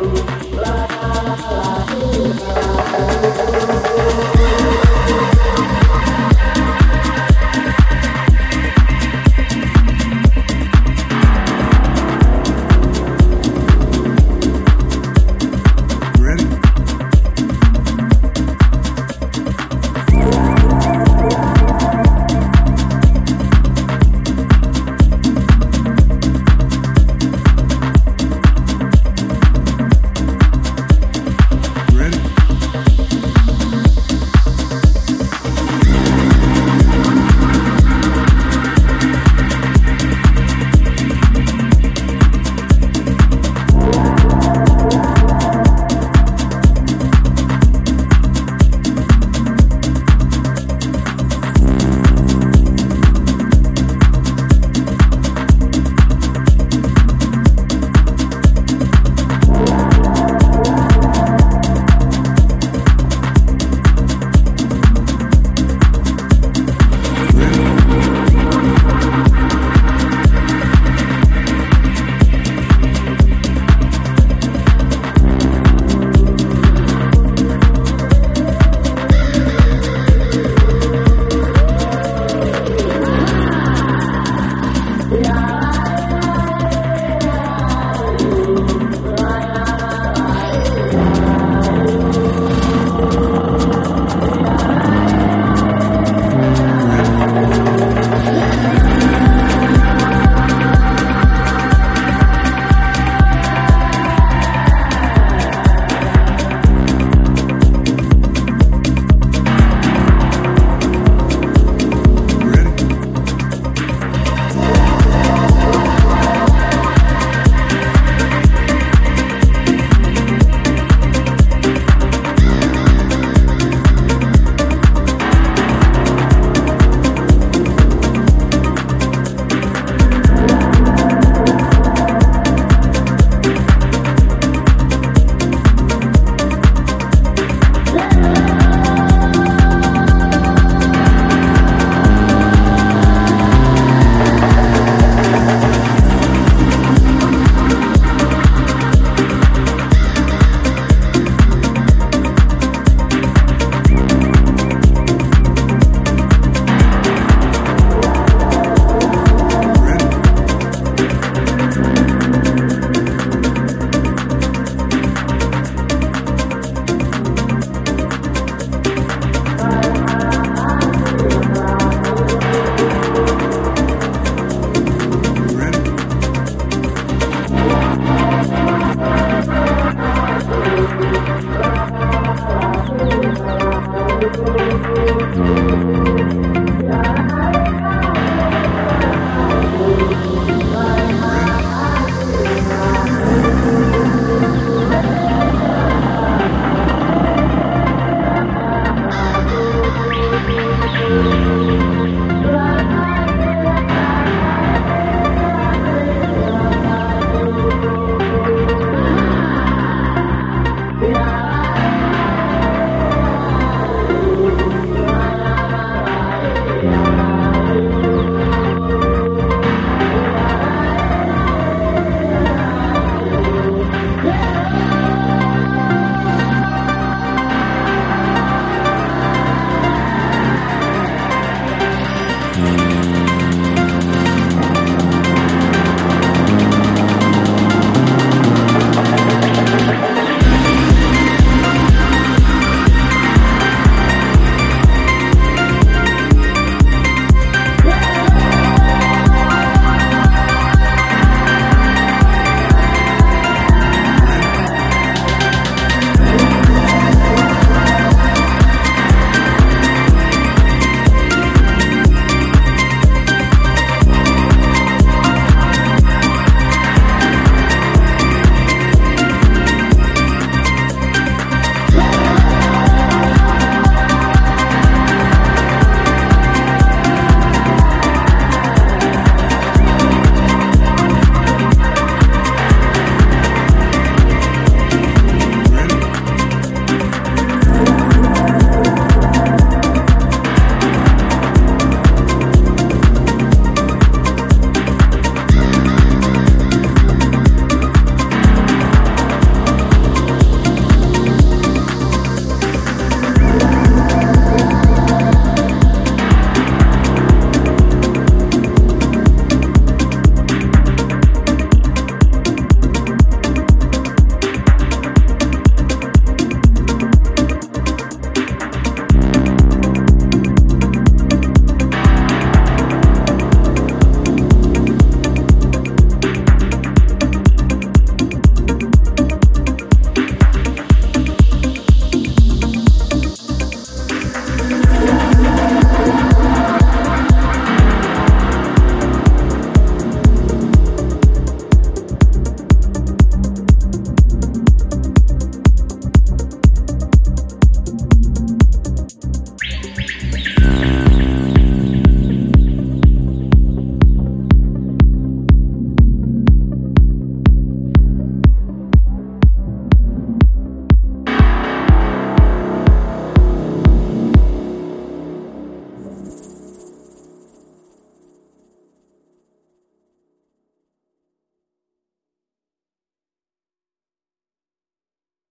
you.